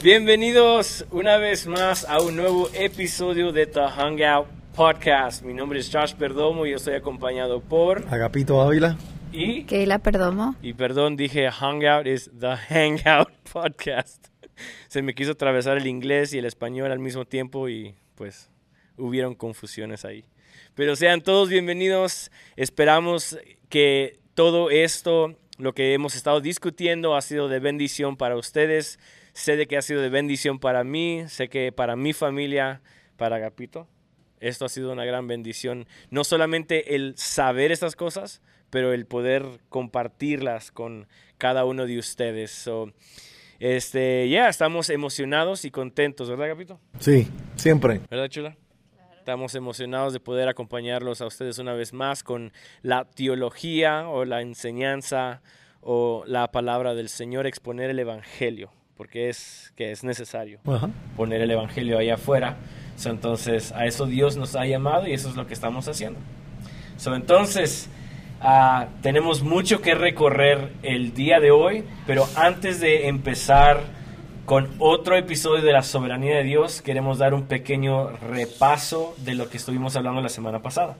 Bienvenidos una vez más a un nuevo episodio de The Hangout Podcast. Mi nombre es Josh Perdomo y yo estoy acompañado por... Agapito Ávila. Y... Keila Perdomo. Y perdón, dije Hangout es The Hangout Podcast. Se me quiso atravesar el inglés y el español al mismo tiempo y pues hubieron confusiones ahí. Pero sean todos bienvenidos. Esperamos que todo esto, lo que hemos estado discutiendo, ha sido de bendición para ustedes. Sé de que ha sido de bendición para mí, sé que para mi familia, para Agapito. Esto ha sido una gran bendición. No solamente el saber estas cosas, pero el poder compartirlas con cada uno de ustedes. So, este, ya, estamos emocionados y contentos, ¿verdad, Agapito? Sí, siempre. ¿Verdad, chula? Estamos emocionados de poder acompañarlos a ustedes una vez más con la teología o la enseñanza o la palabra del Señor, exponer el Evangelio, porque es que es necesario Ajá. poner el Evangelio allá afuera. So, entonces, a eso Dios nos ha llamado y eso es lo que estamos haciendo. So, entonces, ah, tenemos mucho que recorrer el día de hoy, pero antes de empezar con otro episodio de la soberanía de Dios, queremos dar un pequeño repaso de lo que estuvimos hablando la semana pasada.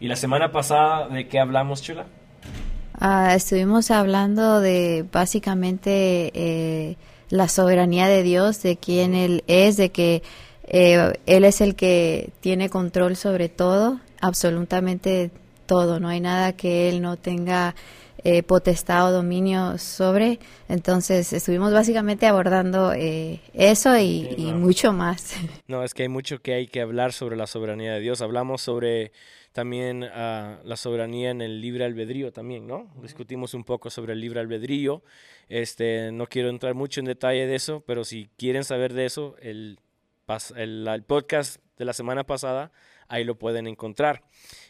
Y la semana pasada, ¿de qué hablamos, Chula? Ah, estuvimos hablando de básicamente eh, la soberanía de Dios, de quién Él es, de que eh, Él es el que tiene control sobre todo, absolutamente todo. No hay nada que Él no tenga eh, potestad o dominio sobre. Entonces estuvimos básicamente abordando eh, eso y, Sí, y no. mucho más. No, es que hay mucho que hay que hablar sobre la soberanía de Dios. Hablamos sobre también ah, la soberanía en el libre albedrío también, ¿no? Discutimos un poco sobre el libre albedrío. Este, no quiero entrar mucho en detalle de eso, pero si quieren saber de eso, el, el, el podcast de la semana pasada, ahí lo pueden encontrar.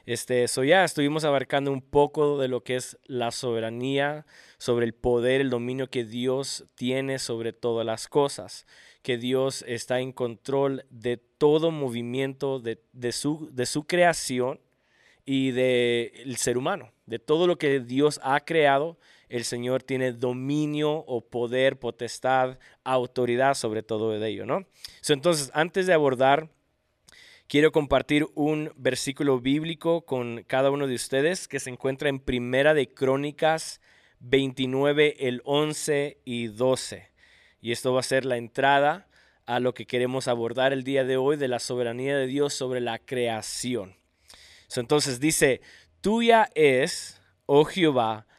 Este, so ya estuvimos abarcando un poco de lo que es la soberanía, sobre el poder, el dominio que Dios tiene sobre todas las cosas, que Dios está en control de todo movimiento de, de su, de su creación y del ser humano, de todo lo que Dios ha creado, el Señor tiene dominio o poder, potestad, autoridad sobre todo de ello, ¿no? So, entonces, antes de abordar quiero compartir un versículo bíblico con cada uno de ustedes que se encuentra en Primera de Crónicas 29, el 11 y 12. Y esto va a ser la entrada a lo que queremos abordar el día de hoy de la soberanía de Dios sobre la creación. Entonces dice, tuya es, oh Jehová,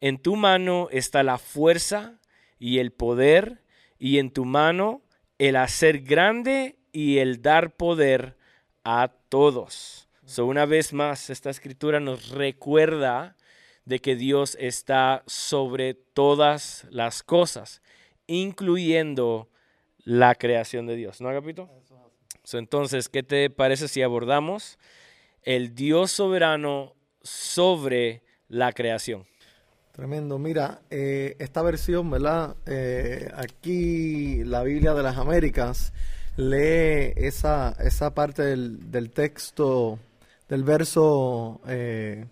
En tu mano está la fuerza y el poder, y en tu mano el hacer grande y el dar poder a todos. So, una vez más, esta escritura nos recuerda de que Dios está sobre todas las cosas, incluyendo la creación de Dios, ¿no, Agapito? So, entonces, ¿qué te parece si abordamos el Dios soberano sobre la creación? Tremendo. Mira, eh, esta versión, ¿verdad? Eh, aquí la Biblia de las Américas lee esa, esa parte del, del texto del verso eh,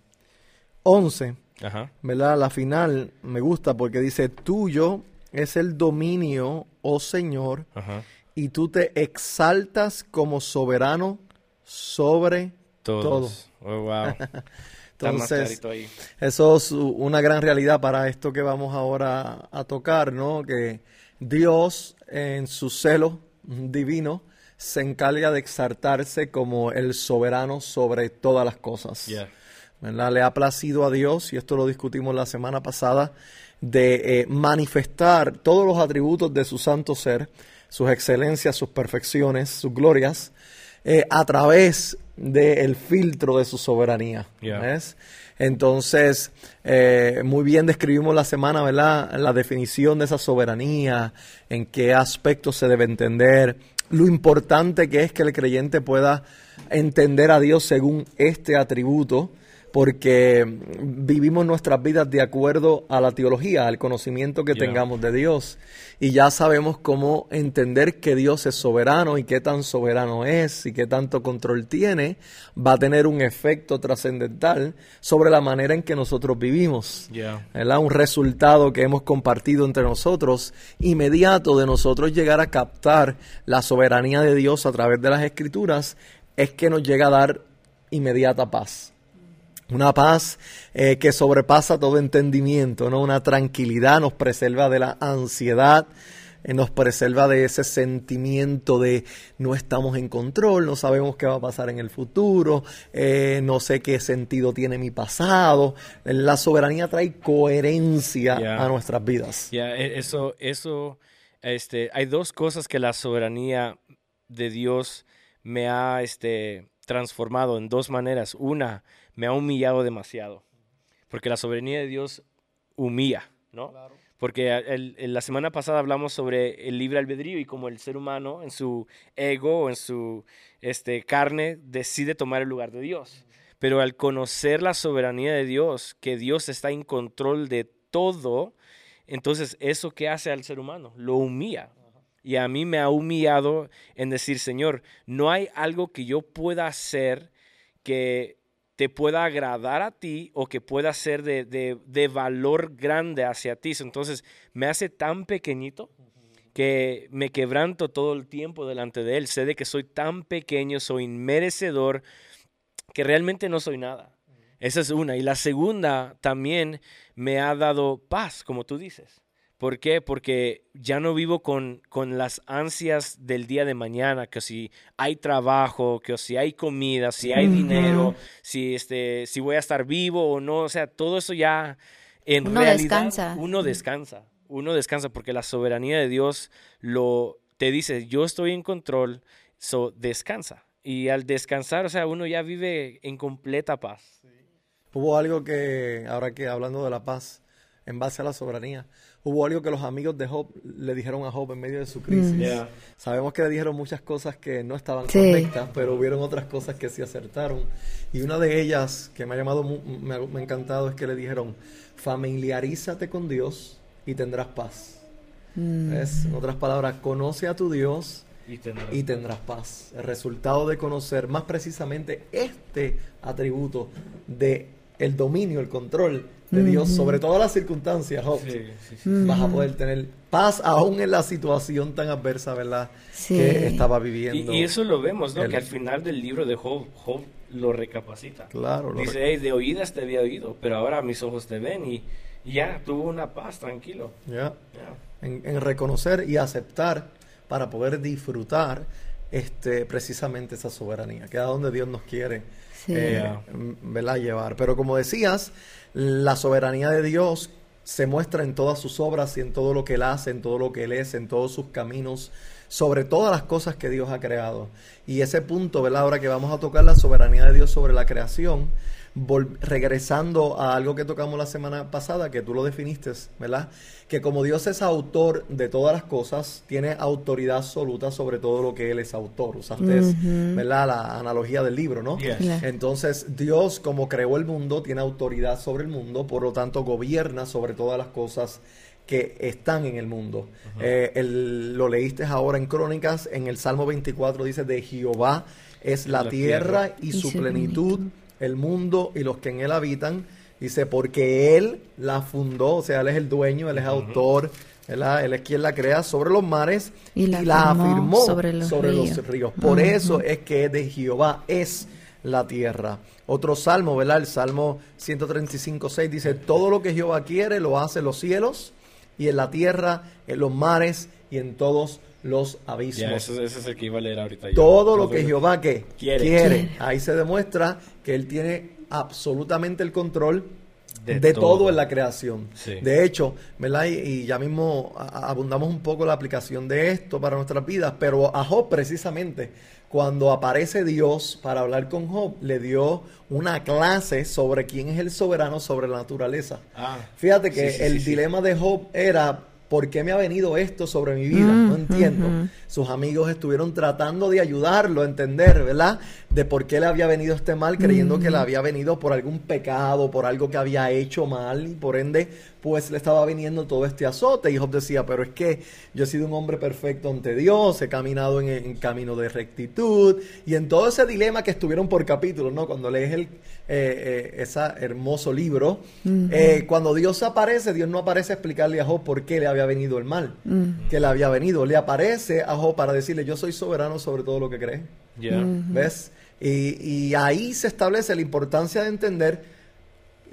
11, Ajá. ¿verdad? La final me gusta porque dice, tuyo es el dominio, oh Señor, Ajá. y tú te exaltas como soberano sobre Todos. Oh, wow. Entonces, ahí. Eso es una gran realidad para esto que vamos ahora a tocar, ¿no? Que Dios en su celo divino se encarga de exaltarse como el soberano sobre todas las cosas. Yeah. ¿verdad? Le ha placido a Dios, y esto lo discutimos la semana pasada, de eh, manifestar todos los atributos de su santo ser, sus excelencias, sus perfecciones, sus glorias, eh, a través del filtro de su soberanía. Yeah. ¿ves? Entonces, eh, muy bien describimos la semana, ¿verdad? La definición de esa soberanía, en qué aspectos se debe entender, lo importante que es que el creyente pueda entender a Dios según este atributo porque vivimos nuestras vidas de acuerdo a la teología, al conocimiento que tengamos de Dios. Y ya sabemos cómo entender que Dios es soberano y qué tan soberano es y qué tanto control tiene, va a tener un efecto trascendental sobre la manera en que nosotros vivimos. Un resultado que hemos compartido entre nosotros, inmediato de nosotros llegar a captar la soberanía de Dios a través de las escrituras, es que nos llega a dar inmediata paz una paz eh, que sobrepasa todo entendimiento, ¿no? Una tranquilidad nos preserva de la ansiedad, eh, nos preserva de ese sentimiento de no estamos en control, no sabemos qué va a pasar en el futuro, eh, no sé qué sentido tiene mi pasado. La soberanía trae coherencia a nuestras vidas. Ya, e, eso, eso, este, hay dos cosas que la soberanía de Dios me ha, este, transformado en dos maneras. Una, me ha humillado demasiado. Porque la soberanía de Dios humilla, ¿no? Porque la semana pasada hablamos sobre el libre albedrío y como el ser humano en su ego o en su este, carne decide tomar el lugar de Dios. Pero al conocer la soberanía de Dios, que Dios está en control de todo, entonces eso que hace al ser humano, lo humilla. Y a mí me ha humillado en decir, Señor, no hay algo que yo pueda hacer que te pueda agradar a ti o que pueda ser de, valor grande hacia ti. Entonces me hace tan pequeñito que me quebranto todo el tiempo delante de Él. Sé de que soy tan pequeño, soy inmerecedor, que realmente no soy nada. Esa es una. Y la segunda también me ha dado paz, como tú dices. ¿Por qué? Porque ya no vivo con, con, las ansias del día de mañana, que si hay trabajo, que si hay comida, si hay dinero, si, este, si voy a estar vivo o no. O sea, todo eso ya en uno realidad descansa. uno descansa. Uno descansa porque la soberanía de Dios lo te dice, yo estoy en control, so descansa. Y al descansar, o sea, uno ya vive en completa paz. Hubo algo que, ahora que hablando de la paz, en base a la soberanía, hubo algo que los amigos de Job le dijeron a Job en medio de su crisis. Mm. Sabemos que le dijeron muchas cosas que no estaban correctas, pero hubieron otras cosas que sí acertaron. Y una de ellas que me ha llamado, me ha, encantado, es que le dijeron, familiarízate con Dios y tendrás paz. Mm. En otras palabras, conoce a tu Dios y tendrás. y tendrás paz. El resultado de conocer más precisamente este atributo de el dominio, el control de Dios sobre todas las circunstancias, vas a poder tener paz aún en la situación tan adversa, ¿verdad? Que estaba viviendo. Y, eso lo vemos, ¿no? que al final del libro de Job, Job lo recapacita. Claro. Dice, de oídas te había oído, pero ahora mis ojos te ven y, ya tuvo una paz, tranquilo. Ya. En, reconocer y aceptar para poder disfrutar este precisamente esa soberanía, que es a donde Dios nos quiere eh, ¿verdad? llevar. Pero como decías, la soberanía de Dios se muestra en todas sus obras y en todo lo que Él hace, en todo lo que Él es, en todos sus caminos, sobre todas las cosas que Dios ha creado. Y ese punto, ¿verdad? Ahora que vamos a tocar la soberanía de Dios sobre la creación, regresando a algo que tocamos la semana pasada, que tú lo definiste, ¿verdad? Que como Dios es autor de todas las cosas, tiene autoridad absoluta sobre todo lo que Él es autor. Usaste, ¿verdad? La analogía del libro, ¿no? Entonces, Dios, como creó el mundo, tiene autoridad sobre el mundo, por lo tanto, gobierna sobre todas las cosas que están en el mundo. Eh, lo leíste ahora en Crónicas, en el Salmo 24 dice, de Jehová es la, tierra, y, su plenitud el mundo y los que en él habitan. Dice, porque él la fundó, o sea, él es el dueño, él es autor, él, es quien la crea sobre los mares y la, afirmó, sobre, los, ríos. Por eso es que de Jehová es la tierra. Otro salmo, ¿verdad? El Salmo 135, 6 dice, todo lo que Jehová quiere lo hace los cielos y en la tierra, en los mares y en todos los abismos. ese, es el que iba a leer ahorita. Todo lo que Jehová que quiere. Ahí se demuestra que Él tiene absolutamente el control de, todo. en la creación. De hecho, ¿verdad? Y, ya mismo abundamos un poco la aplicación de esto para nuestras vidas, pero a Job precisamente, cuando aparece Dios para hablar con Job, le dio una clase sobre quién es el soberano sobre la naturaleza. Ah, Fíjate que el dilema de Job era ¿por qué me ha venido esto sobre mi vida? no entiendo. Sus amigos estuvieron tratando de ayudarlo a entender, ¿verdad? De por qué le había venido este mal, creyendo que le había venido por algún pecado, por algo que había hecho mal, y por ende, pues le estaba viniendo todo este azote. Y Job decía, pero es que yo he sido un hombre perfecto ante Dios, he caminado en, en camino de rectitud, y en todo ese dilema que estuvieron por capítulos, ¿no? Cuando lees el, eh, eh, ese hermoso libro, eh, cuando Dios aparece, Dios no aparece a explicarle a Job por qué le había venido el mal, que le había venido, le aparece a Job para decirle, yo soy soberano sobre todo lo que crees. ¿Ves? Y, y, ahí se establece la importancia de entender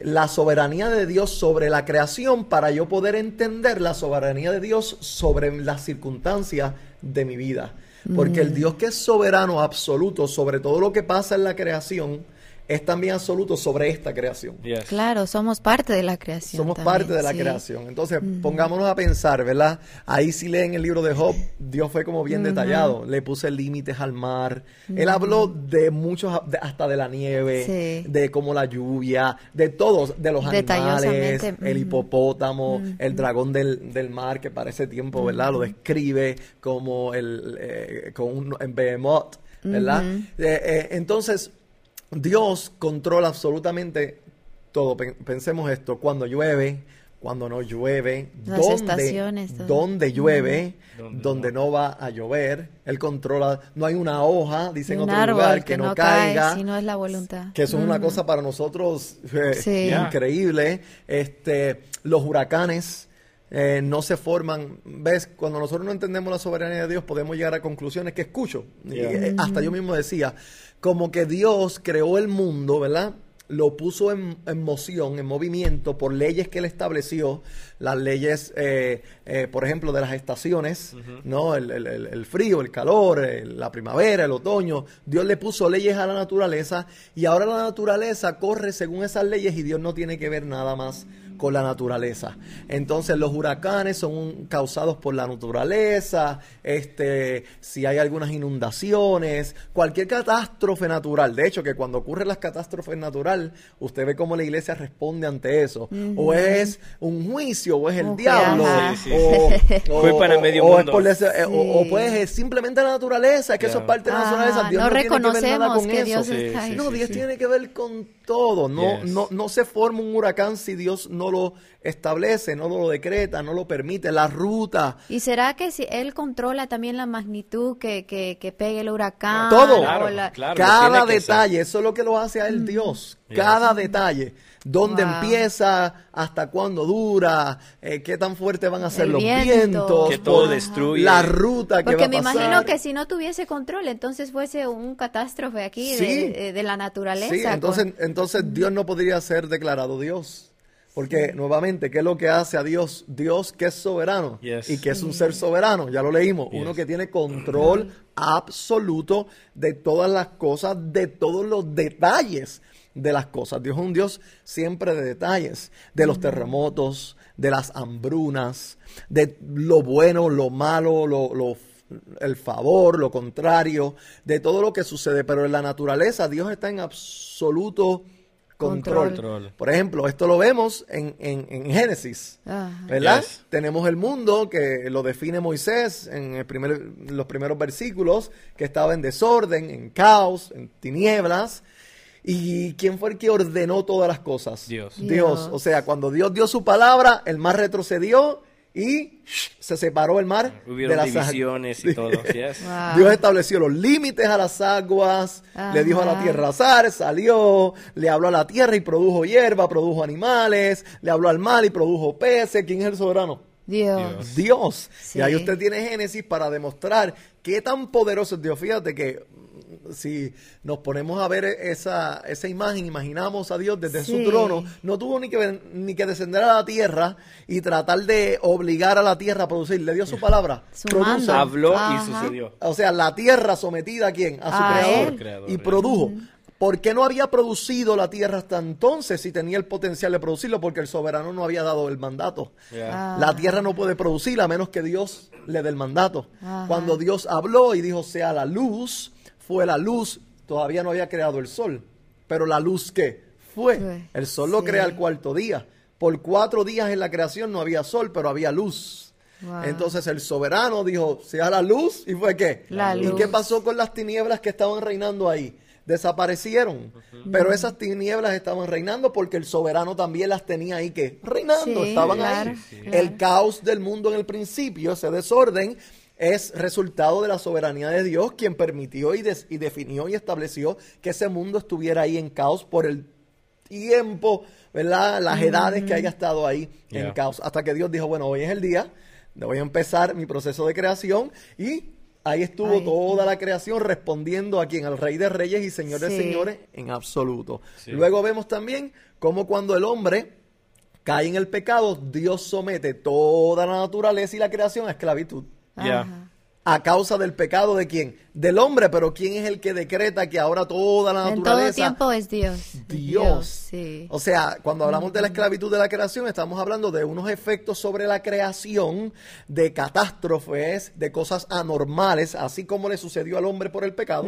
la soberanía de Dios sobre la creación para yo poder entender la soberanía de Dios sobre las circunstancias de mi vida. Porque el Dios que es soberano absoluto sobre todo lo que pasa en la creación, es también absoluto sobre esta creación. Claro, somos parte de la creación. Somos parte de la creación. Entonces, pongámonos a pensar, ¿verdad? Ahí si leen el libro de Job, Dios fue como bien detallado. Le puse límites al mar. Él habló de muchos, hasta de la nieve, de como la lluvia, de todos, de los animales, el hipopótamo, el dragón del, mar, que para ese tiempo, ¿verdad? Lo describe como el, eh, con un en behemoth, ¿verdad? Eh, eh, entonces, Dios controla absolutamente todo. Pensemos esto, cuando llueve, cuando no llueve, dónde, dónde llueve, donde no. va a llover, Él controla, no hay una hoja, dice en otro lugar, que, no, caiga. Si no es la voluntad. Que eso es una cosa para nosotros eh, increíble. Este, los huracanes, eh, no se forman. ¿Ves? Cuando nosotros no entendemos la soberanía de Dios, podemos llegar a conclusiones que escucho. Y, eh, hasta yo mismo decía, como que Dios creó el mundo, ¿verdad? Lo puso en, moción, en movimiento, por leyes que él estableció, las leyes, eh, eh, por ejemplo, de las estaciones, ¿no? El, frío, el calor, la primavera, el otoño. Dios le puso leyes a la naturaleza y ahora la naturaleza corre según esas leyes y Dios no tiene que ver nada más con la naturaleza. Entonces los huracanes son causados por la naturaleza, este, si hay algunas inundaciones, cualquier catástrofe natural. De hecho, que cuando ocurren las catástrofes naturales, usted ve cómo la iglesia responde ante eso. O es un juicio, o es el diablo, o, Fue para medio mundo. Eh, o, pues simplemente la naturaleza, que eso es parte de la naturaleza. Dios no, tiene que ver nada con eso. no, Dios tiene que ver con todo. No, no, no se forma un huracán si Dios no lo establece, no lo decreta, no lo permite, la ruta. ¿Y será que si él controla también la magnitud que, que, pegue el huracán? Todo, cada detalle, eso es lo que lo hace a él mm. Dios, cada detalle. ¿Dónde empieza? ¿Hasta cuándo dura? Eh, ¿Qué tan fuerte van a ser los vientos? Que todo destruye. La ruta que Porque va a pasar. me imagino que si no tuviese control, entonces fuese un catástrofe aquí de, de, la naturaleza. Sí, entonces, entonces Dios no podría ser declarado Dios. Porque nuevamente, ¿qué es lo que hace a Dios? Dios que es soberano y que es un ser soberano, ya lo leímos, uno que tiene control absoluto de todas las cosas, de todos los detalles de las cosas. Dios es un Dios siempre de detalles, de los terremotos, de las hambrunas, de lo bueno, lo malo, lo, el favor, lo contrario, de todo lo que sucede. Pero en la naturaleza Dios está en absoluto control. Por ejemplo, esto lo vemos en, en, Génesis, ¿verdad? Tenemos el mundo que lo define Moisés en el primer, los primeros versículos, que estaba en desorden, en caos, en tinieblas. ¿Y quién fue el que ordenó todas las cosas? Dios. Dios. O sea, cuando Dios dio su palabra, el mar retrocedió y se separó el mar de las divisiones y todo. Dios estableció los límites a las aguas, le dijo a la tierra azar, salió, le habló a la tierra y produjo hierba, produjo animales, le habló al mar y produjo peces. ¿Quién es el soberano? Dios. Dios. Y ahí usted tiene Génesis para demostrar qué tan poderoso es Dios. Fíjate que si nos ponemos a ver esa, esa imagen, imaginamos a Dios desde su trono, no tuvo ni que, ni que descender a la tierra y tratar de obligar a la tierra a producir. Le dio su palabra. Habló y sucedió. O sea, la tierra sometida a quién? A su creador. y produjo. ¿Por qué no había producido la tierra hasta entonces si tenía el potencial de producirlo? Porque el soberano no había dado el mandato. La tierra no puede producir a menos que Dios le dé el mandato. Cuando Dios habló y dijo sea la luz, fue la luz, todavía no había creado el sol. Pero la luz ¿qué? fue. El sol lo crea el cuarto día. Por cuatro días en la creación no había sol, pero había luz. Wow. Entonces el soberano dijo, sea la luz, y fue qué? La ¿Y luz. qué pasó con las tinieblas que estaban reinando ahí? Desaparecieron. Pero esas tinieblas estaban reinando porque el soberano también las tenía ahí que reinando, Sí, estaban claro, ahí. sí. El caos del mundo en el principio, ese desorden, es resultado de la soberanía de Dios, quien permitió y, definió y estableció que ese mundo estuviera ahí en caos por el tiempo, ¿verdad? Las edades que haya estado ahí en caos. Hasta que Dios dijo, bueno, hoy es el día, voy a empezar mi proceso de creación y ahí estuvo Ahí toda la creación respondiendo a quien, al Rey de Reyes y Señor de. Señores en absoluto. Sí. Luego vemos también cómo cuando el hombre cae en el pecado, Dios somete toda la naturaleza y la creación a esclavitud. A causa del pecado de quién? Del hombre, pero ¿quién es el que decreta que ahora toda la En todo naturaleza tiempo es Dios. Dios. sí. O sea, cuando hablamos de la esclavitud de la creación, estamos hablando de unos efectos sobre la creación, de catástrofes, de cosas anormales, así como le sucedió al hombre por el pecado,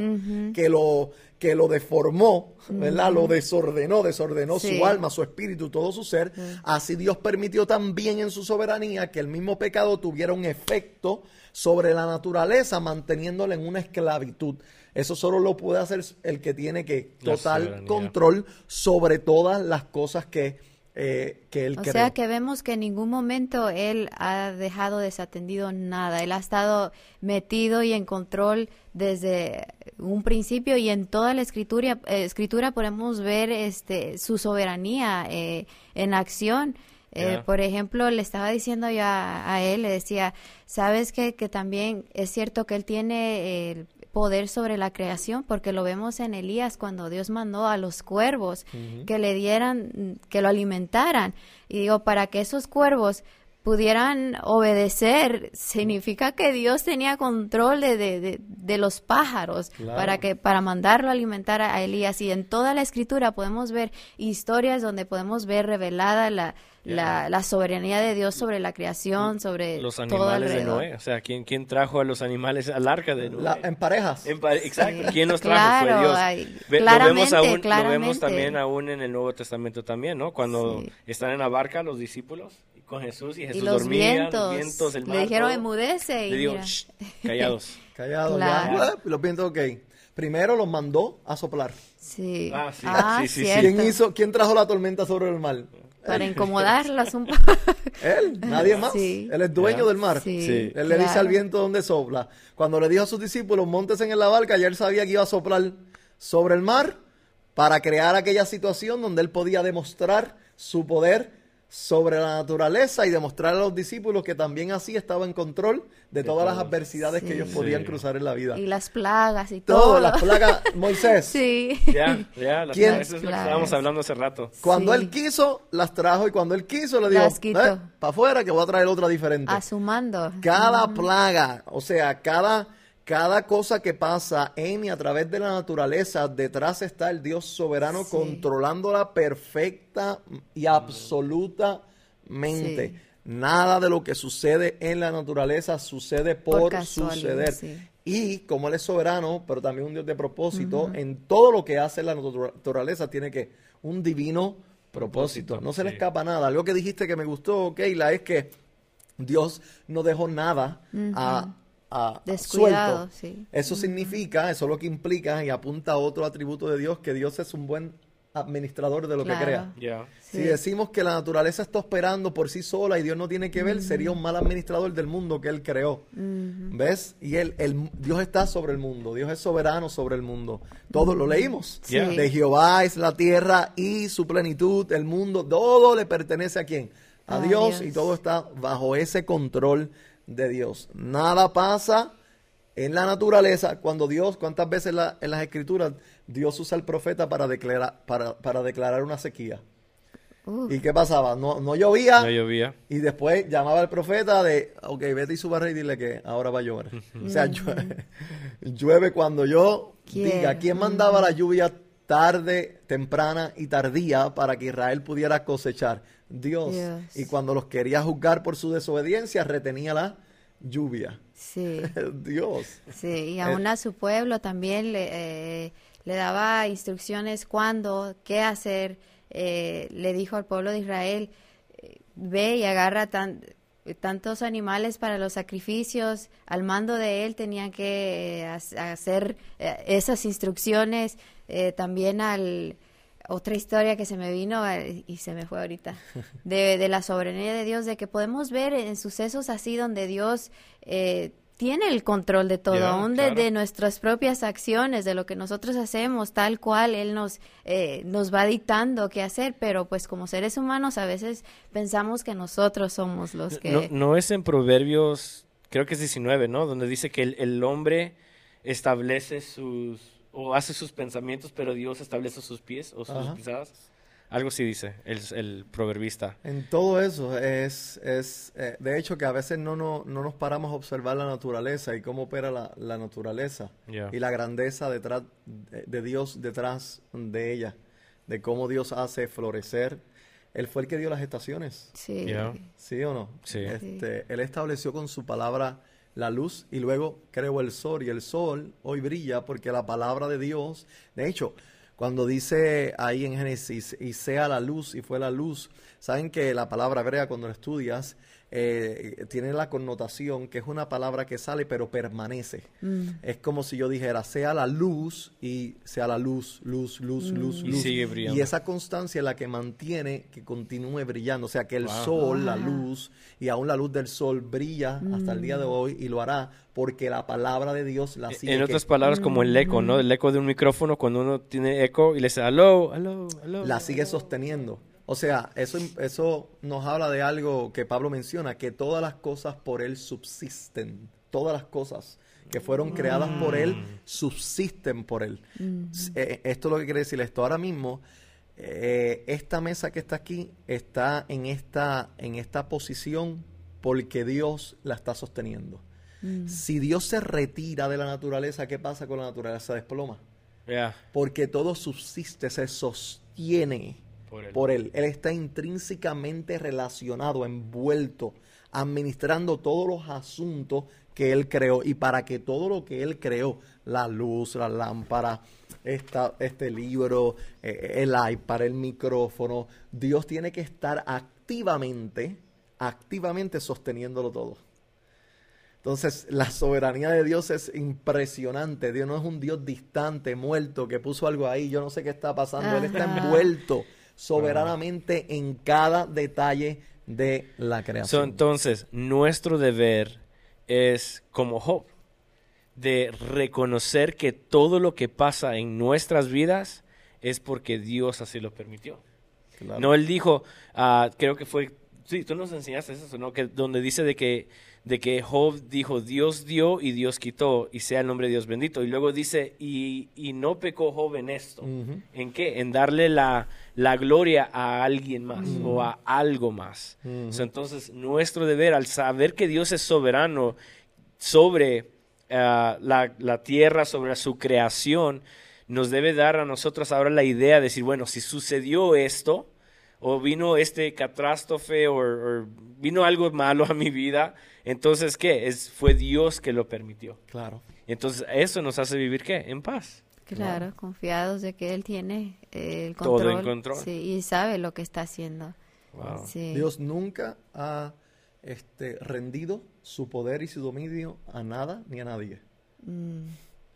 que lo que lo deformó, ¿verdad? Lo desordenó, desordenó Sí. su alma, su espíritu, todo su ser. Así Dios permitió también en su soberanía que el mismo pecado tuviera un efecto sobre la naturaleza, manteniéndola en una esclavitud. Eso solo lo puede hacer el que tiene que total control sobre todas las cosas que, eh, que él O creó. sea que vemos que en ningún momento él ha dejado desatendido nada. Él ha estado metido y en control desde un principio y en toda la escritura, eh, escritura podemos ver este su soberanía eh, en acción. Eh. Por ejemplo, le estaba diciendo yo a, a él, le decía, ¿sabes qué? Que también es cierto que él tiene el poder sobre la creación, porque lo vemos en Elías cuando Dios mandó a los cuervos que le dieran, que lo alimentaran. Y digo, para que esos cuervos pudieran obedecer, significa que Dios tenía control de, de, de- de los pájaros Claro. para que para mandarlo a alimentar a, Elías. Y en toda la escritura podemos ver historias donde podemos ver revelada la, la, la soberanía de Dios sobre la creación, sobre Los todo animales de. Noé. O sea, ¿quién, quién trajo a los animales al arca de Noé? La- en parejas. En pare- Exacto. Sí. ¿Quién los trajo? Claro, Fue Dios. ay, Ve- lo, vemos aún, lo vemos también aún en el Nuevo Testamento también, ¿no? Cuando Sí. están en la barca los discípulos con Jesús y Jesús Y los dormía, vientos, los vientos, el mar, le dijeron todo. emudece y Le digo, mira. "Shh, callados. Callados. Claro. ya. Los vientos, ok. Primero los mandó a soplar. Sí. Ah, sí, Ah, sí, sí, sí. cierto. ¿Quién hizo, quién trajo la tormenta sobre el mar? Para incomodarlas un poco. Él, nadie más. Sí. Él es dueño del mar. Sí, Sí. Él le dice al viento dónde sopla. Cuando le dijo a sus discípulos, montes en la barca, ya él sabía que iba a soplar sobre el mar para crear aquella situación donde él podía demostrar su poder sobre la naturaleza y demostrar a los discípulos que también así estaba en control de, todas las adversidades que Sí. ellos podían Sí. cruzar en la vida. Y las plagas y todo. Todo, las plagas, Moisés. Sí. Ya, ya, las- ¿Quién? eso es lo que estábamos hablando hace rato. Cuando Sí. él quiso, las trajo y cuando él quiso, le dijo, Las quitó. para afuera que voy a traer otra diferente. A su mando. Cada plaga, o sea, cada, cada cosa que pasa en y a través de la naturaleza, detrás está el Dios soberano Sí. controlándola perfecta y absolutamente. Sí. Nada de lo que sucede en la naturaleza sucede por, suceder. sí. Y como Él es soberano, pero también un Dios de propósito, en todo lo que hace la naturaleza tiene que un divino propósito. Propósito, No se le escapa nada. Algo que dijiste que me gustó, Keila, es que Dios no dejó nada a, a- Descuidado, suelto. sí. Eso significa, eso es lo que implica y apunta a otro atributo de Dios, que Dios es un buen administrador de lo Claro. que crea. Si decimos que la naturaleza está operando por sí sola y Dios no tiene que ver, sería un mal administrador del mundo que Él creó. ¿Ves? Y él, el, Dios está sobre el mundo, Dios es soberano sobre el mundo. Todo lo leímos. Sí. De Jehová es la tierra y su plenitud, el mundo, todo le pertenece a quién? A A Dios, Dios. y todo está bajo ese control de Dios. Nada pasa en la naturaleza cuando Dios, ¿cuántas veces la- en las escrituras Dios usa al profeta para declarar, para, para declarar una sequía? Uh, ¿Y qué pasaba? No, no llovía. No llovía. Y después llamaba al profeta de, ok, vete y su barra y dile que ahora va a llover. o sea, llueve, llueve cuando yo diga. ¿Quién mandaba la lluvia tarde, temprana y tardía para que Israel pudiera cosechar? Dios. Dios. Y cuando los quería juzgar por su desobediencia, retenía la lluvia. sí. Dios. Sí, y aún a su pueblo también le, eh, le daba instrucciones cuándo, qué hacer. Eh, le dijo al pueblo de Israel, eh, ve y agarra tan, tantos animales para los sacrificios, al mando de él tenían que eh, hacer eh, esas instrucciones, eh, también al otra historia que se me vino y se me fue ahorita, de, de, la soberanía de Dios, de que podemos ver en sucesos así donde Dios tiene el control de todo, aún de, nuestras propias acciones, de lo que nosotros hacemos, tal cual Él nos, eh, nos va dictando qué hacer, pero pues como seres humanos a veces pensamos que nosotros somos los que... No, es en Proverbios, creo que es 19, ¿no? Donde dice que el, el hombre establece sus, o hace sus pensamientos, pero Dios establece sus pies o sus pisadas. Algo sí dice el, el proverbista. En todo eso es, es eh, de hecho que a veces no, no, no, nos paramos a observar la naturaleza y cómo opera la, la naturaleza y la grandeza detrás de, Dios detrás de ella, de cómo Dios hace florecer. Él fue el que dio las estaciones. Sí. ¿Sí o no? Sí. Este, él estableció con su palabra la luz y luego creó el sol y el sol hoy brilla porque la palabra de Dios, de hecho, cuando dice ahí en Génesis, y sea la luz, y fue la luz, saben que la palabra hebrea cuando la estudias eh, tiene la connotación que es una palabra que sale pero permanece. Mm. Es como si yo dijera, sea la luz y sea la luz, luz, luz, mm. luz, luz. Y, esa constancia es la que mantiene que continúe brillando. O sea, que el sol, la luz, y aún la luz del sol brilla hasta el día de mm. hoy y lo hará porque la palabra de Dios la sigue. En otras palabras, como el eco, ¿no? El eco de un micrófono, cuando uno tiene eco y le dice, aló, aló, aló. La sigue sosteniendo. O sea, eso, eso nos habla de algo que Pablo menciona, que todas las cosas por Él subsisten. Todas las cosas que fueron creadas por Él mm. subsisten por Él. Mm. Eh, esto es lo que quiere decir esto. Ahora mismo, eh, esta mesa que está aquí está en esta, en esta posición porque Dios la está sosteniendo. Mm. Si Dios se retira de la naturaleza, ¿qué pasa con la naturaleza? Se desploma. Porque todo subsiste, se sostiene por él. él. está intrínsecamente relacionado, envuelto, administrando todos los asuntos que Él creó. Y para que todo lo que Él creó, la luz, la lámpara, esta, este libro, eh, el iPad, el micrófono, Dios tiene que estar activamente, activamente sosteniéndolo todo. Entonces, la soberanía de Dios es impresionante. Dios no es un Dios distante, muerto, que puso algo ahí. Yo no sé qué está pasando. Él está envuelto soberanamente en cada detalle de la creación. entonces, nuestro deber es como Job, de reconocer que todo lo que pasa en nuestras vidas es porque Dios así lo permitió. No, él dijo, uh, creo que fue, sí, tú nos enseñaste eso, ¿no? Que donde dice de que de que Job dijo, Dios dio y Dios quitó, y sea el nombre de Dios bendito. Y luego dice, y, y no pecó Job en esto. ¿En qué? En darle la, la, gloria a alguien más o a algo más. entonces, nuestro deber, al saber que Dios es soberano sobre ah, la, la tierra, sobre su creación, nos debe dar a nosotros ahora la idea de decir, bueno, si sucedió esto, o vino este catástrofe, o vino algo malo a mi vida, entonces, ¿qué? Es, fue Dios que lo permitió. Claro. Entonces, eso nos hace vivir, ¿qué? En paz. Claro, confiados de que Él tiene eh, el control. Todo en control. Sí, y sabe lo que está haciendo. Dios nunca ha este, rendido su poder y su dominio a nada ni a nadie. Mm.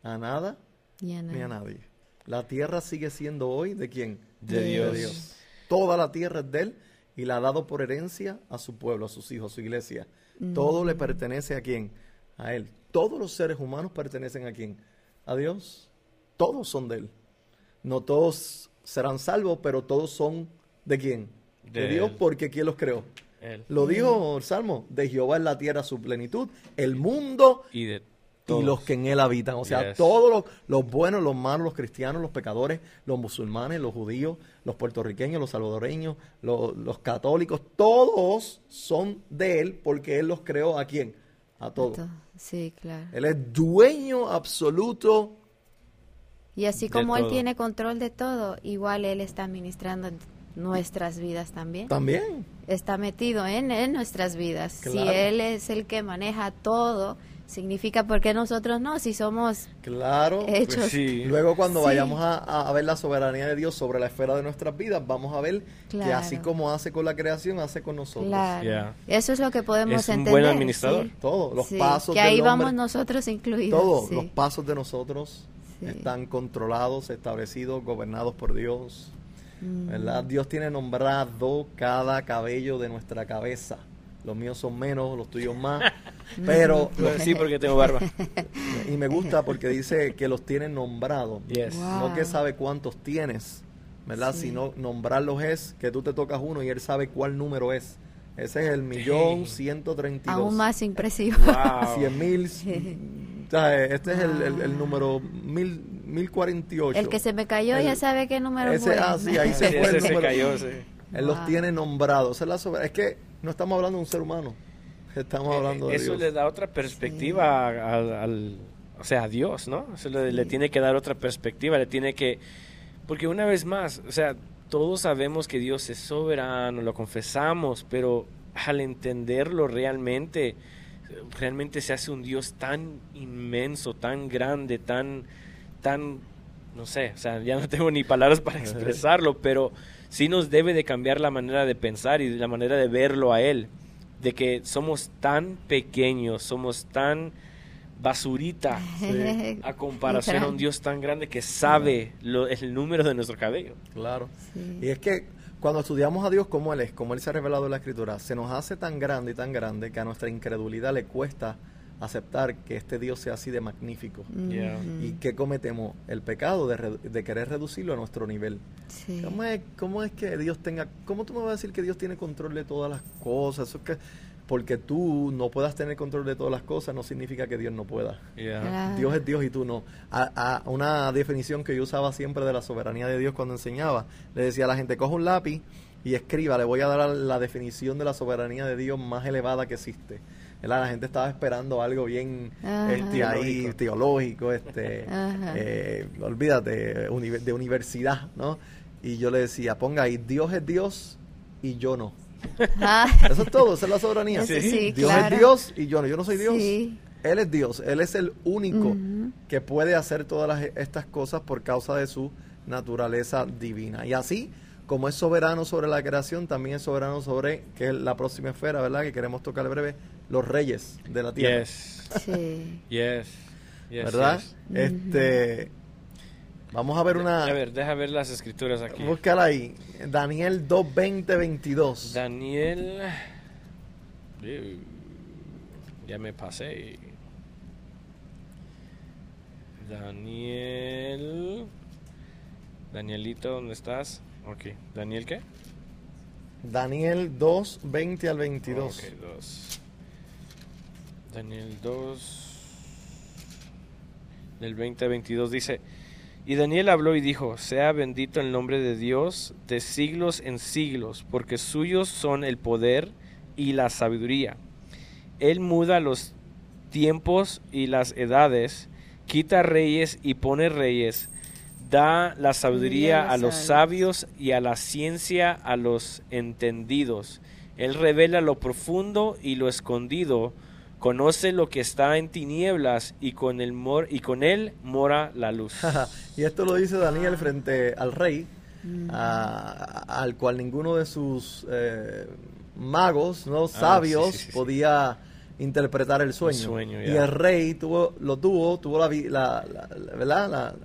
A nada ni a, nadie. La tierra sigue siendo hoy de quién? De, Dios. de Dios. Toda la tierra es de Él y la ha dado por herencia a su pueblo, a sus hijos, a su iglesia. Todo le pertenece a quién? A Él. Todos los seres humanos pertenecen a quién? A Dios. Todos son de Él. No todos serán salvos, pero todos son de quién? De, Dios, porque ¿quién los creó? Él. Lo dijo el Salmo, de Jehová es la tierra su plenitud, el mundo y de y los que en él habitan. O sea, todos los, buenos, los malos, los cristianos, los pecadores, los musulmanes, los judíos, los puertorriqueños, los salvadoreños, los, católicos, todos son de él porque él los creó a quién? A todos. Sí, claro. Él es dueño absoluto. Y así como él tiene control de todo, igual él está administrando nuestras vidas también. También. Está metido en, en nuestras vidas. Si él es el que maneja todo, significa por qué nosotros no, si somos Claro. hechos. Pues sí. Luego cuando Sí. vayamos a, a ver la soberanía de Dios sobre la esfera de nuestras vidas, vamos a ver que así como hace con la creación, hace con nosotros. Claro. Yeah. Eso es lo que podemos Es un entender. buen administrador. sí. Todo, los Sí, pasos Que del ahí hombre, vamos nosotros incluidos. todos sí. los pasos de nosotros Sí. están controlados, establecidos, gobernados por Dios. Mm. ¿verdad? Dios tiene nombrado cada cabello de nuestra cabeza. Los míos son menos, los tuyos más. pero, Sí, porque tengo barba. y me gusta porque dice que los tiene nombrados. Yes. Wow. No que sabe cuántos tienes, ¿verdad? Sí. Sino nombrarlos es que tú te tocas uno y él sabe cuál número es. Ese es el millón ciento treinta y dos. Aún más impresivo. Wow. Cien mil. Este es el, el- el número mil, mil cuarenta y ocho. El que se me cayó El- ya sabe qué número ese- fue. ah, sí, ahí Sí, se fue el ese se número. cayó, sí. Él los tiene nombrados. Es, es que no estamos hablando de un ser humano. Estamos hablando de Eh, Eso Dios. le da otra perspectiva al, al- o sea, a Dios, ¿no? Eso le, le tiene que dar otra perspectiva, le tiene que... Porque una vez más, o sea, todos sabemos que Dios es soberano, lo confesamos, pero al entenderlo realmente, realmente se hace un Dios tan inmenso, tan grande, tan, tan, no sé, o sea, ya no tengo ni palabras para expresarlo, pero sí nos debe de cambiar la manera de pensar y la manera de verlo a Él, de que somos tan pequeños, somos tan basurita Sí. a comparación a un. Dios tan grande que sabe lo- el número de nuestro cabello. Claro. Sí. Y es que cuando estudiamos a Dios como Él es, como Él se ha revelado en la Escritura, se nos hace tan grande y tan grande que a nuestra incredulidad le cuesta aceptar que este Dios sea así de magnífico. Yeah. Ujú. ¿Y qué cometemos? El pecado de, re- de querer reducirlo a nuestro nivel. Sí. ¿Cómo es, ¿Cómo es que Dios tenga... ¿Cómo tú me vas a decir que Dios tiene control de todas las cosas? Eso es que... Porque tú no puedas tener control de todas las cosas no significa que Dios no pueda. Yeah. Dios es Dios y tú no. A, a una definición que yo usaba siempre de la soberanía de Dios cuando enseñaba, le decía a la gente, coja un lápiz y escriba, le voy a dar la definición de la soberanía de Dios más elevada que existe. ¿Verdad? La gente estaba esperando algo bien Ajá. este, ahí, teológico, este, eh, olvídate, uni- de universidad, ¿no? Y yo le decía, ponga ahí, Dios es Dios y yo no. Ah, Eso es todo, esa es la soberanía. Sí, sí, Dios claro. es Dios y yo no. Yo no soy Dios. Sí. Él es Dios. Él es el único que puede hacer todas las- estas cosas por causa de su naturaleza divina. Y así, como es soberano sobre la creación, también es soberano sobre, que es la próxima esfera, ¿verdad? Que queremos tocar breve, los reyes de la tierra. Yes. Sí. Yes. Yes, ¿Verdad? yes. Este, vamos a ver una... A ver, deja ver las escrituras aquí. Búscala ahí. Daniel 2, 20, 22. Daniel. Ya me pasé. Daniel. Danielito, ¿dónde estás? Ok. ¿Daniel qué? Daniel 2, 20 al 22. Ok, dos. Daniel 2. Del 20 a 22 dice. Y Daniel habló y dijo, sea bendito el nombre de Dios de siglos en siglos, porque suyos son el poder y la sabiduría. Él muda los tiempos y las edades, quita reyes y pone reyes, da la sabiduría a los sabios. y a la ciencia a los entendidos. Él revela lo profundo y lo escondido, conoce lo que está en tinieblas y con, el mor y con él mora la luz. y esto lo dice Daniel frente al rey, Mm. a- al cual ninguno de sus eh, magos, no Ah, sí, sabios, sí, sí, sí. podía interpretar el sueño. sueño, y el rey tuvo, lo tuvo, tuvo la, la, la- la- ¿verdad?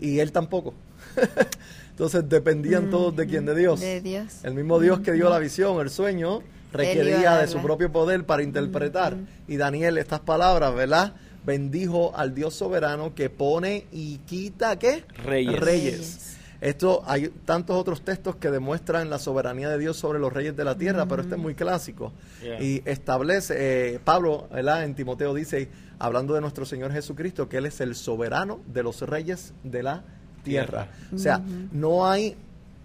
Y él tampoco. Entonces dependían todos de quién, de Dios. Mm, De Dios. El mismo Dios que dio la visión, el sueño, requería de su propio poder para interpretar. Y Daniel, estas palabras, ¿verdad? Bendijo al Dios soberano que pone y quita, ¿qué? Reyes. Reyes. Esto hay tantos otros textos que demuestran la soberanía de Dios sobre los reyes de la tierra, pero este es muy clásico. Yeah. Y establece, eh, Pablo, ¿verdad? En Timoteo dice, hablando de nuestro Señor Jesucristo, que Él es el soberano de los reyes de la tierra. O sea, no hay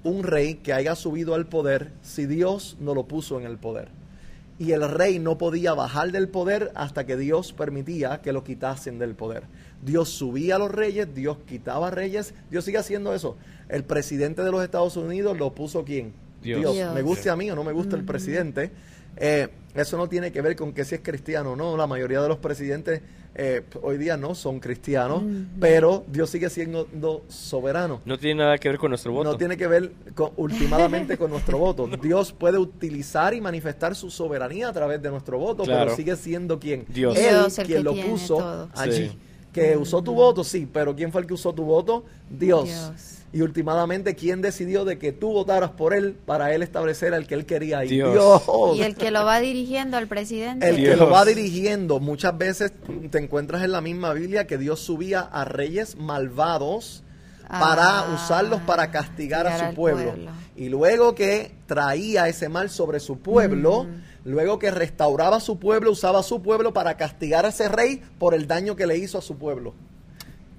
un rey que haya subido al poder si Dios no lo puso en el poder. Y el rey no podía bajar del poder hasta que Dios permitía que lo quitasen del poder. Dios subía a los reyes, Dios quitaba reyes, Dios sigue haciendo eso. El presidente de los Estados Unidos lo puso quién? Dios. Dios. Dios. Me guste a mí o no me gusta el presidente. eh, eso no tiene que ver con que si es cristiano o no. La mayoría de los presidentes eh, hoy día no son cristianos, pero Dios sigue siendo soberano. No tiene nada que ver con nuestro voto. No tiene que ver con, últimamente con nuestro voto. Dios puede utilizar y manifestar su soberanía a través de nuestro voto, Claro. pero sigue siendo quien. Dios. Él, Dios el quien que lo puso todo. allí. Sí. Que usó tu voto, sí, pero ¿quién fue el que usó tu voto? Dios. Dios. Y últimamente, ¿quién decidió de que tú votaras por él para él establecer al que él quería? Y Dios. Y el que lo va dirigiendo al presidente. el que lo va dirigiendo. Muchas veces te encuentras en la misma Biblia que Dios subía a reyes malvados para Ah, usarlos para castigar a su pueblo. pueblo. Y luego que traía ese mal sobre su pueblo, luego que restauraba a su pueblo, usaba a su pueblo para castigar a ese rey por el daño que le hizo a su pueblo.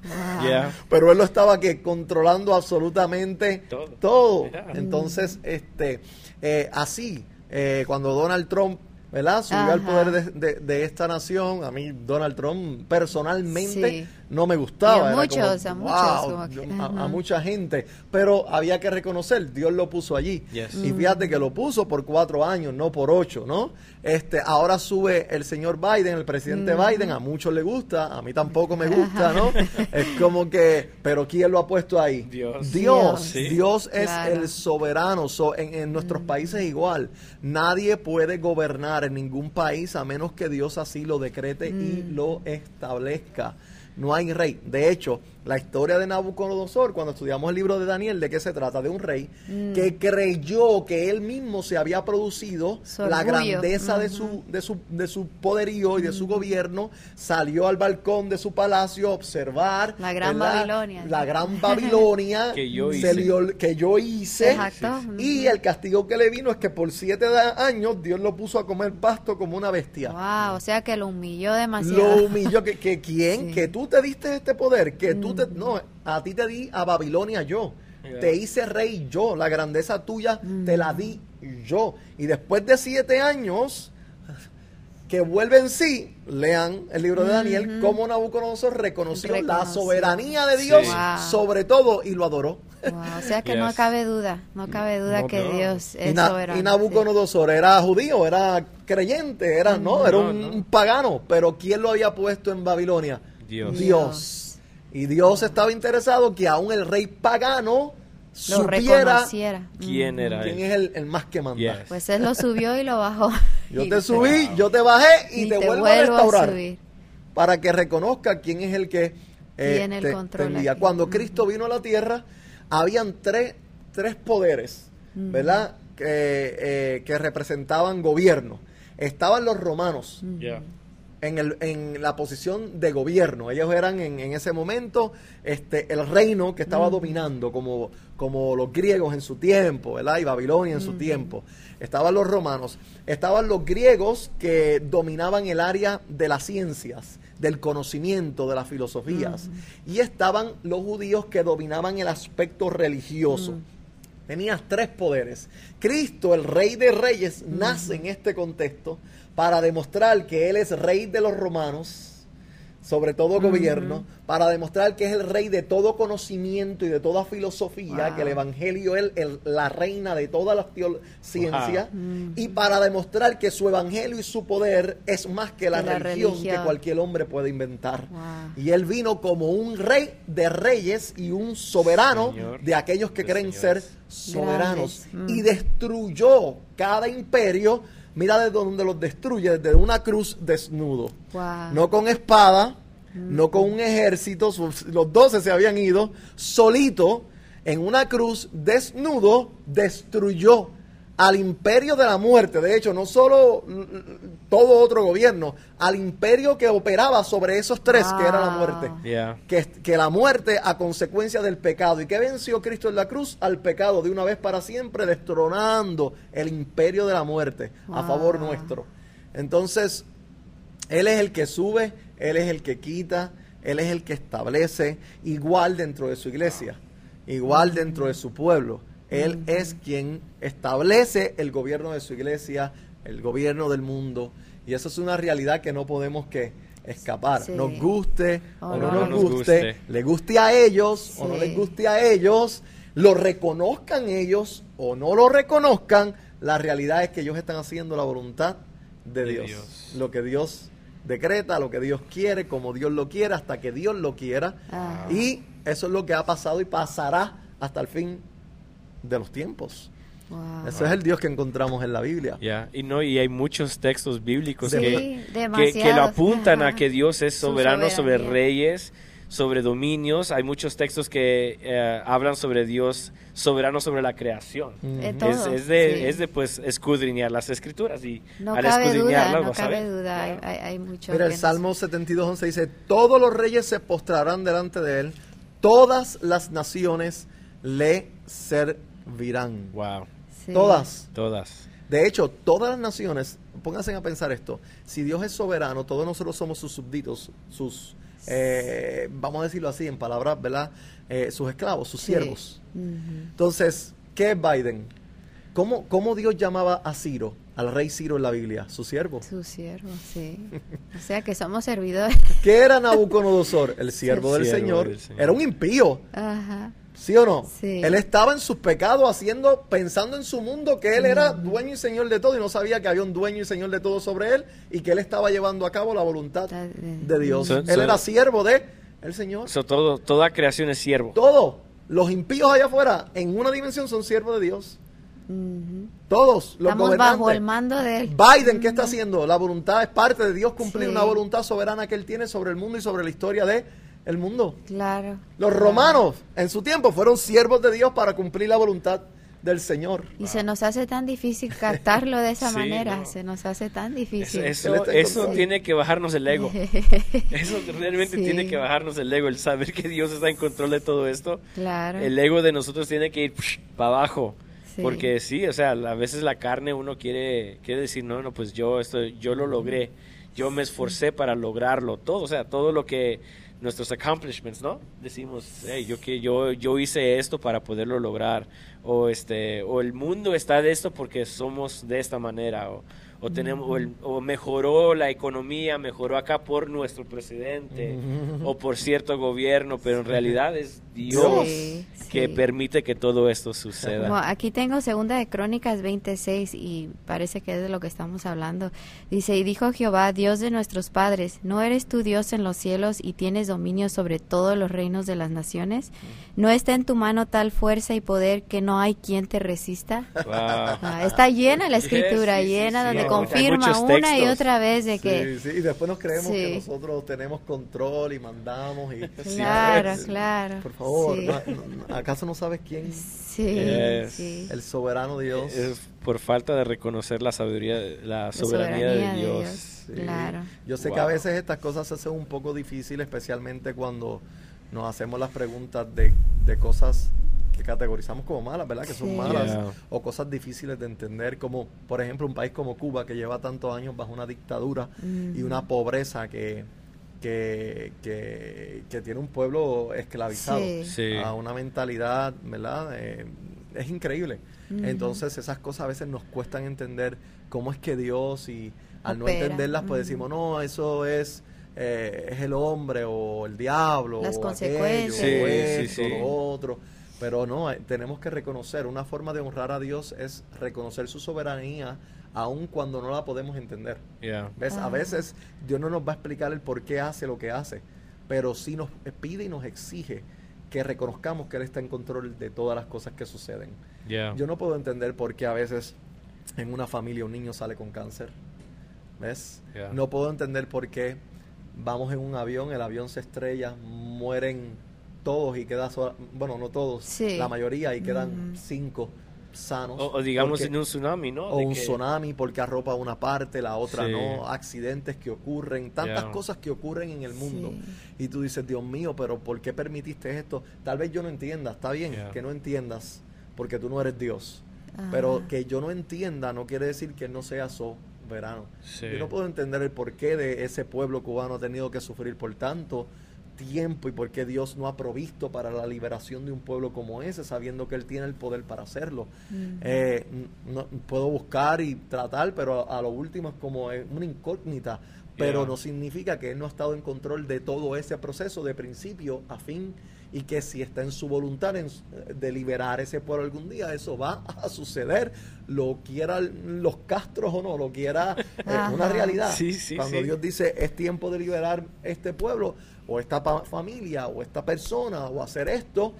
Ah, Yeah. Pero él lo estaba que controlando absolutamente Todo. todo. Yeah. Entonces, este, eh, así, eh, cuando Donald Trump, ¿verdad? Subió al poder de, de- de esta nación, a mí Donald Trump personalmente Sí. No me gustaba. Y a muchos, a muchos, "Wow", como que, yo- a, mucha gente. Pero había que reconocer, Dios lo puso allí. Yes. Y fíjate que lo puso por cuatro años, no por ocho, ¿no? Este, ahora sube el señor Biden, el presidente Biden, a muchos le gusta, a mí tampoco me gusta, ¿no? es como que, pero ¿quién lo ha puesto ahí? Dios. Dios, Sí. Dios es Claro. el soberano. So, en, en nuestros países igual, nadie puede gobernar en ningún país a menos que Dios así lo decrete y lo establezca. No hay rey. De hecho, la historia de Nabucodonosor, cuando estudiamos el libro de Daniel, ¿de qué se trata? De un rey que creyó que él mismo se había producido la grandeza de, su, de, su, de su poderío y de su gobierno, salió al balcón de su palacio a observar La gran ¿verdad? Babilonia. La gran Babilonia Que yo hice. que yo hice. Exacto. Y el castigo que le vino es que por siete años Dios lo puso a comer pasto como una bestia. Wow, o sea que lo humilló Lo demasiado. humilló. Que, que quién? Sí. Que tú te diste este poder. Que tú te. No, a ti te di a Babilonia yo. Yeah. Te hice rey yo. La grandeza tuya te la di yo. Y después de siete años. Que vuelve en sí, lean el libro de Daniel, cómo Nabucodonosor reconoció la soberanía de Dios Sí. Wow. sobre todo y lo adoró. Wow, o sea que no cabe duda, no cabe duda No, que no. Dios Y, es Na- soberano. y Nabucodonosor era judío, era creyente, era, no, era un, no. un pagano, pero ¿quién lo había puesto en Babilonia? Dios. Dios. Y Dios estaba interesado que aún el rey pagano lo supiera reconociera. ¿Quién era quién él? es el, el más que manda. Yes. Pues él lo subió y lo bajó. Yo te subí, yo te bajé y, te, vuelvo, a restaurar subir. para que reconozca quién es el que eh, Tiene el te- control envía. Cuando Cristo vino a la tierra, habían tres, tres poderes, ¿verdad? Que, eh, que representaban gobierno. Estaban los romanos Yeah. En, el, en la posición de gobierno. Ellos eran en, en ese momento este, el reino que estaba dominando, como, como los griegos en su tiempo, ¿verdad? Y Babilonia en su tiempo. Estaban los romanos. Estaban los griegos que dominaban el área de las ciencias, del conocimiento, de las filosofías. Y estaban los judíos que dominaban el aspecto religioso. Tenías tres poderes. Cristo, el rey de reyes, nace en este contexto para demostrar que Él es rey de los romanos, sobre todo gobierno, para demostrar que es el rey de todo conocimiento y de toda filosofía, Wow. que el Evangelio es el- la reina de toda la teo- ciencia, y para demostrar que su Evangelio y su poder es más que la, religión, religión. que cualquier hombre puede inventar. Wow. Y Él vino como un rey de reyes y un soberano Señor de aquellos que creen señores. ser soberanos. Y destruyó cada imperio. Mira de dónde los destruye, desde una cruz desnudo. Wow. No con espada, no con un ejército, los doce se habían ido, solito, en una cruz desnudo, destruyó al imperio de la muerte. De hecho, no solo l- l- todo otro gobierno, al imperio que operaba sobre esos tres, que era la Wow. muerte Yeah. que, que la muerte a consecuencia del pecado. ¿Y qué venció Cristo en la cruz? Al pecado de una vez para siempre, destronando el imperio de la muerte a Wow. favor nuestro. Entonces, Él es el que sube, Él es el que quita, Él es el que establece, igual dentro de su iglesia, igual dentro de su pueblo. Él es quien establece el gobierno de su iglesia, el gobierno del mundo. Y eso es una realidad que no podemos que escapar. Sí. Nos guste o O no, no nos nos guste, guste. le guste a ellos o no les guste a ellos, Lo reconozcan ellos o no lo reconozcan, la realidad es que ellos están haciendo la voluntad de, De Dios. Dios. Lo que Dios decreta, lo que Dios quiere, como Dios lo quiera, hasta que Dios lo quiera. Ah. Y eso es lo que ha pasado y pasará hasta el fin de los tiempos. Wow. Ese es el Dios que encontramos en la Biblia. Y no, y hay muchos textos bíblicos Sí, que, que, que lo apuntan a que Dios es soberano sobre reyes, sobre dominios. Hay muchos textos que eh, hablan sobre Dios soberano sobre la creación. Mm. Es, de, sí. es de pues escudriñar las escrituras y No al cabe duda, escudriñarlas no a cabe duda. Hay, hay, hay mucho Mira, el Salmo 72.11 dice, todos los reyes se postrarán delante de él, todas las naciones le servirán. Wow, sí. Todas. todas. De hecho, todas las naciones, pónganse a pensar esto, si Dios es soberano, todos nosotros somos sus súbditos, sus, eh, vamos a decirlo así, en palabras, ¿verdad? Eh, sus esclavos, sus Sí. siervos. Entonces, ¿qué es Biden? ¿Cómo, ¿Cómo Dios llamaba a Ciro, al rey Ciro en la Biblia? Su siervo. Su siervo, sí. O sea que somos servidores. ¿Qué era Nabucodonosor? El siervo del Siervo Señor. del Señor. Era un impío. Ajá. ¿Sí o no? Sí. Él estaba en sus pecados haciendo, pensando en su mundo, que él era dueño y señor de todo y no sabía que había un dueño y señor de todo sobre él y que él estaba llevando a cabo la voluntad De- Dios. Él era siervo de el Señor. So, todo, toda creación es siervo. Todos los impíos allá afuera, en una dimensión, son siervos de Dios. Todos los Estamos gobernantes. bajo el mando de él. Biden, ¿qué está haciendo? La voluntad es parte de Dios cumplir Sí. una voluntad soberana que él tiene sobre el mundo y sobre la historia de el mundo. Claro. Los romanos en su tiempo fueron siervos de Dios para cumplir la voluntad del Señor. Y se nos hace tan difícil captarlo de esa Sí, manera. no. Se nos hace tan difícil. Eso, tiene que bajarnos el ego. Eso realmente Sí. tiene que bajarnos el ego, el saber que Dios está en control de todo esto. Claro. El ego de nosotros tiene que ir para abajo. Sí. Porque sí, o sea, a veces la carne uno quiere, quiere decir, no, no, pues yo esto, yo lo logré, yo me esforcé para lograrlo, todo, o sea, todo lo que nuestros accomplishments, ¿no? Decimos, hey, yo que yo yo hice esto para poderlo lograr o este o el mundo está de esto porque somos de esta manera o, o tenemos o, el- o mejoró la economía, mejoró acá por nuestro presidente o por cierto gobierno, pero en realidad es Dios Sí, que sí. permite que todo esto suceda. aquí tengo segunda de Crónicas 26 y parece que es de lo que estamos hablando. Dice, y dijo Jehová, Dios de nuestros padres, ¿no eres tú Dios en los cielos y tienes dominio sobre todos los reinos de las naciones? ¿No está en tu mano tal fuerza y poder que no hay quien te resista? Wow. Ah, está llena la Yes, escritura, sí, sí, llena donde confirma una y otra vez de que... Sí, sí, y después nos creemos que nosotros tenemos control y mandamos y Claro, Sí. claro. Por favor, Sí. ¿no- no- ¿acaso no sabes quién? Sí, Yes. sí. El soberano Dios. Es por falta de reconocer la sabiduría, la La soberanía, de Dios. Sí. Claro. Yo sé que a veces estas cosas se hacen un poco difíciles, especialmente cuando nos hacemos las preguntas de, de cosas que categorizamos como malas, ¿verdad? Que son Sí. malas Yeah. o cosas difíciles de entender, como por ejemplo un país como Cuba que lleva tantos años bajo una dictadura y una pobreza que, que, que, que tiene un pueblo esclavizado Sí. Sí. a una mentalidad, ¿verdad? Eh, es increíble. Entonces esas cosas a veces nos cuestan entender cómo es que Dios y al no entenderlas pues decimos, no, eso es, eh, es el hombre o el diablo Las o consecuencias. aquello, o Sí, esto, sí. lo otro. Pero no, eh, tenemos que reconocer, una forma de honrar a Dios es reconocer su soberanía aun cuando no la podemos entender. Yeah. ¿Ves? A veces Dios no nos va a explicar el por qué hace lo que hace, pero sí nos pide y nos exige que reconozcamos que Él está en control de todas las cosas que suceden. Yeah. Yo no puedo entender por qué a veces en una familia un niño sale con cáncer. ¿Ves? Yeah. No puedo entender por qué vamos en un avión, el avión se estrella, mueren todos y queda sola- bueno, no todos, Sí. la mayoría y quedan Ujú. cinco sanos. O, o digamos porque- en un tsunami, ¿no? o De un que- tsunami porque arropa una parte, la otra Sí. no, accidentes que ocurren, tantas Yeah. cosas que ocurren en el mundo. Sí. Y tú dices, Dios mío, pero ¿por qué permitiste esto? Tal vez yo no entienda, está bien Yeah. que no entiendas, porque tú no eres Dios. Pero que yo no entienda no quiere decir que Él no sea soberano. Sí. Yo no puedo entender el porqué de ese pueblo cubano ha tenido que sufrir por tanto tiempo y por qué Dios no ha provisto para la liberación de un pueblo como ese, sabiendo que Él tiene el poder para hacerlo. Eh, no, puedo buscar y tratar, pero a, a lo último es como una incógnita. Pero Yeah. no significa que Él no ha estado en control de todo ese proceso de principio a fin y que si está en su voluntad en, de liberar ese pueblo algún día, eso va a suceder, lo quieran los castros o no, lo quiera es una realidad. Cuando Dios dice es tiempo de liberar este pueblo o esta familia o esta persona o hacer esto,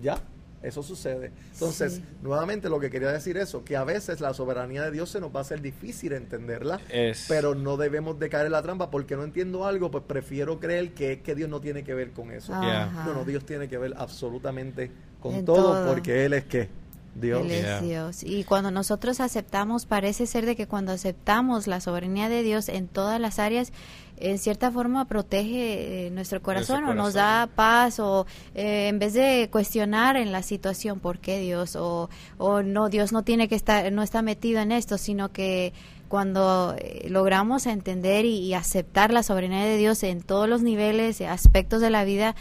ya eso sucede. Entonces, nuevamente lo que quería decir eso, que a veces la soberanía de Dios se nos va a hacer difícil entenderla, pero no debemos de caer en la trampa porque no entiendo algo, pues prefiero creer que, que Dios no tiene que ver con eso. No, no, Dios tiene que ver absolutamente con todo, porque Él es que Dios. Él es Dios. Y cuando nosotros aceptamos, parece ser de que cuando aceptamos la soberanía de Dios en todas las áreas, en cierta forma protege eh, nuestro corazón, o nos da paz o eh, en vez de cuestionar en la situación por qué Dios o, o no Dios no tiene que estar no está metido en esto sino que cuando eh, logramos entender y, aceptar la soberanía de Dios en todos los niveles aspectos de la vida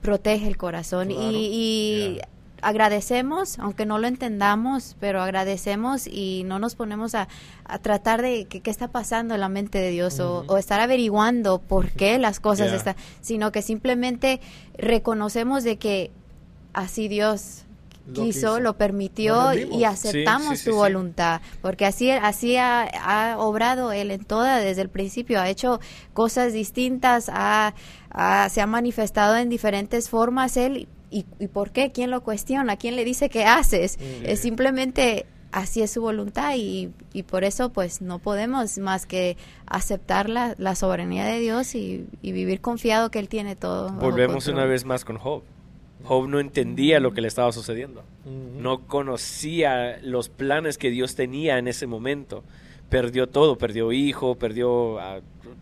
protege el corazón. Y, agradecemos, aunque no lo entendamos, pero agradecemos y no nos ponemos a, tratar de qué está pasando en la mente de Dios o, estar averiguando por qué las cosas están, sino que simplemente reconocemos de que así Dios quiso, lo permitió y aceptamos su voluntad, porque así, así ha, obrado Él en toda, desde el principio, ha hecho cosas distintas, se ha manifestado en diferentes formas Él ¿Y, por qué? ¿Quién lo cuestiona? ¿Quién le dice qué haces? Es simplemente así es su voluntad y, y, por eso pues no podemos más que aceptar la, la soberanía de Dios y, vivir confiado que Él tiene todo. Volvemos una vez más con Job. Job no entendía lo que le estaba sucediendo. No conocía los planes que Dios tenía en ese momento. Perdió todo, perdió hijo, perdió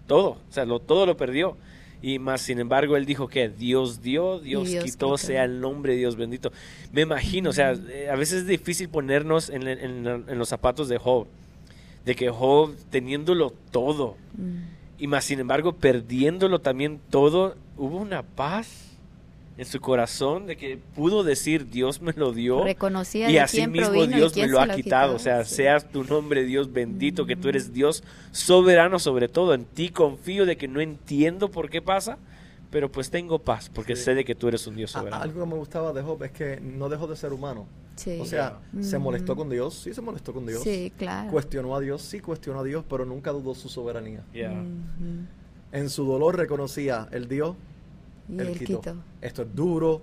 todo, o sea, lo, todo lo perdió y más sin embargo él dijo que Dios dio, Dios, quitó, sea el nombre de Dios bendito. Me imagino, o sea, eh, a veces es difícil ponernos en, en, los zapatos de Job, de que Job teniéndolo todo mm. y más sin embargo perdiéndolo también todo, hubo una paz en su corazón de que pudo decir Dios me lo dio Reconocía y así mismo Dios me lo ha quitado. O sea, seas tu nombre Dios bendito, que tú eres Dios soberano sobre todo. En ti confío de que no entiendo por qué pasa, pero pues tengo paz porque sé de que tú eres un Dios soberano. algo que me gustaba de Job es que no dejó de ser humano. O sea, se molestó con Dios, sí se molestó con Dios. Sí, claro. Cuestionó a Dios, sí cuestionó a Dios, pero nunca dudó su soberanía. En su dolor reconocía el Dios esto es duro,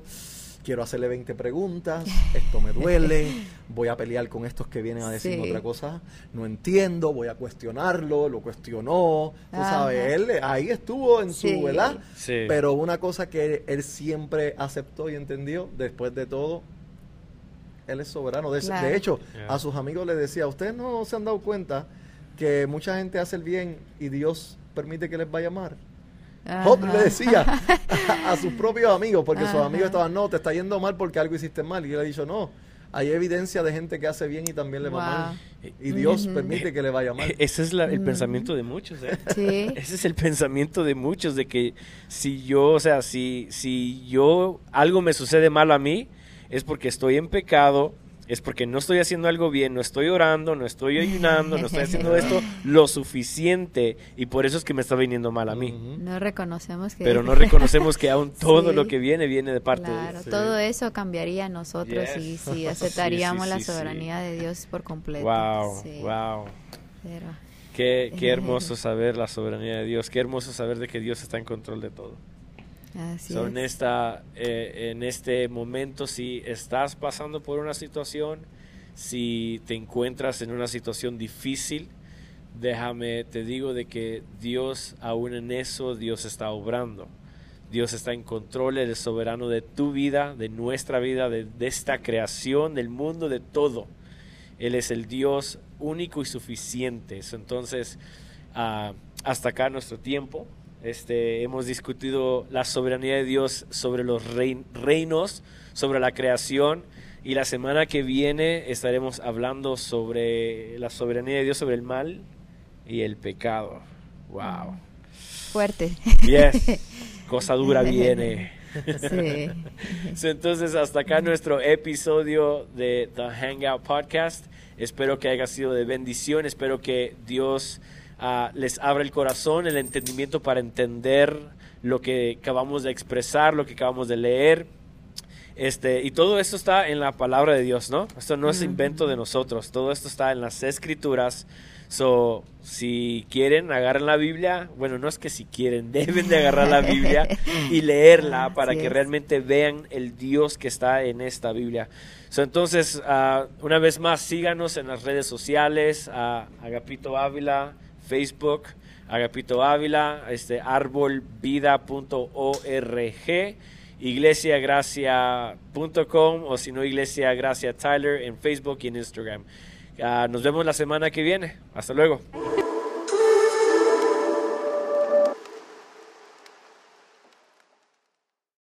quiero hacerle 20 preguntas, esto me duele, voy a pelear con estos que vienen a decirme otra cosa, no entiendo, voy a cuestionarlo, lo cuestionó, tú sabes, él ahí estuvo en su, ¿verdad? Pero una cosa que él siempre aceptó y entendió, después de todo, él es soberano. De, hecho, a sus amigos le decía, ustedes no se han dado cuenta que mucha gente hace el bien y Dios permite que les vaya mal. Job le decía a, sus propios amigos, porque sus amigos estaban, no, te está yendo mal porque algo hiciste mal. Y él ha dicho, no, hay evidencia de gente que hace bien y también le va mal. Y Dios permite que le vaya mal. Ese es el pensamiento de muchos, ¿eh? Ese es el pensamiento de muchos, de que si yo, o sea, si, si yo, algo me sucede mal a mí, es porque estoy en pecado, es porque no estoy haciendo algo bien, no estoy orando, no estoy ayunando, no estoy haciendo esto lo suficiente y por eso es que me está viniendo mal a mí. No reconocemos que... Pero no reconocemos que aún todo lo que viene viene de parte de Dios. todo eso cambiaría a nosotros y si aceptaríamos la soberanía de Dios por completo. Wow, wow. qué, qué hermoso saber la soberanía de Dios, qué hermoso saber de que Dios está en control de todo en, esta, eh, en este momento, si estás pasando por una situación, si te encuentras en una situación difícil, déjame, te digo de que Dios, aún en eso, Dios está obrando. Dios está en control, Él es soberano de tu vida, de nuestra vida, de, esta creación, del mundo, de todo. Él es el Dios único y suficiente. Entonces, ah, hasta acá nuestro tiempo. Este, hemos discutido la soberanía de Dios sobre los reinos, sobre la creación. Y la semana que viene estaremos hablando sobre la soberanía de Dios sobre el mal y el pecado. Wow. Fuerte. Yes. Cosa dura viene. Sí. Entonces, hasta acá nuestro episodio de The Hangout Podcast. Espero que haya sido de bendición. Espero que Dios ah, les abra el corazón, el entendimiento para entender lo que acabamos de expresar, lo que acabamos de leer. Este, y todo esto está en la palabra de Dios, ¿no? Esto no es invento de nosotros, todo esto está en las escrituras. So, si quieren, agarren la Biblia. Bueno, no es que si quieren, deben de agarrar la Biblia y leerla para Así que es. realmente vean el Dios que está en esta Biblia. So, entonces, ah, una vez más, síganos en las redes sociales, a Agapito Ávila, Facebook, Agapito Ávila, este, arbolvida.org, iglesiagracia.com o si no, Iglesia Gracia Tyler en Facebook y en Instagram. Ah, nos vemos la semana que viene. Hasta luego.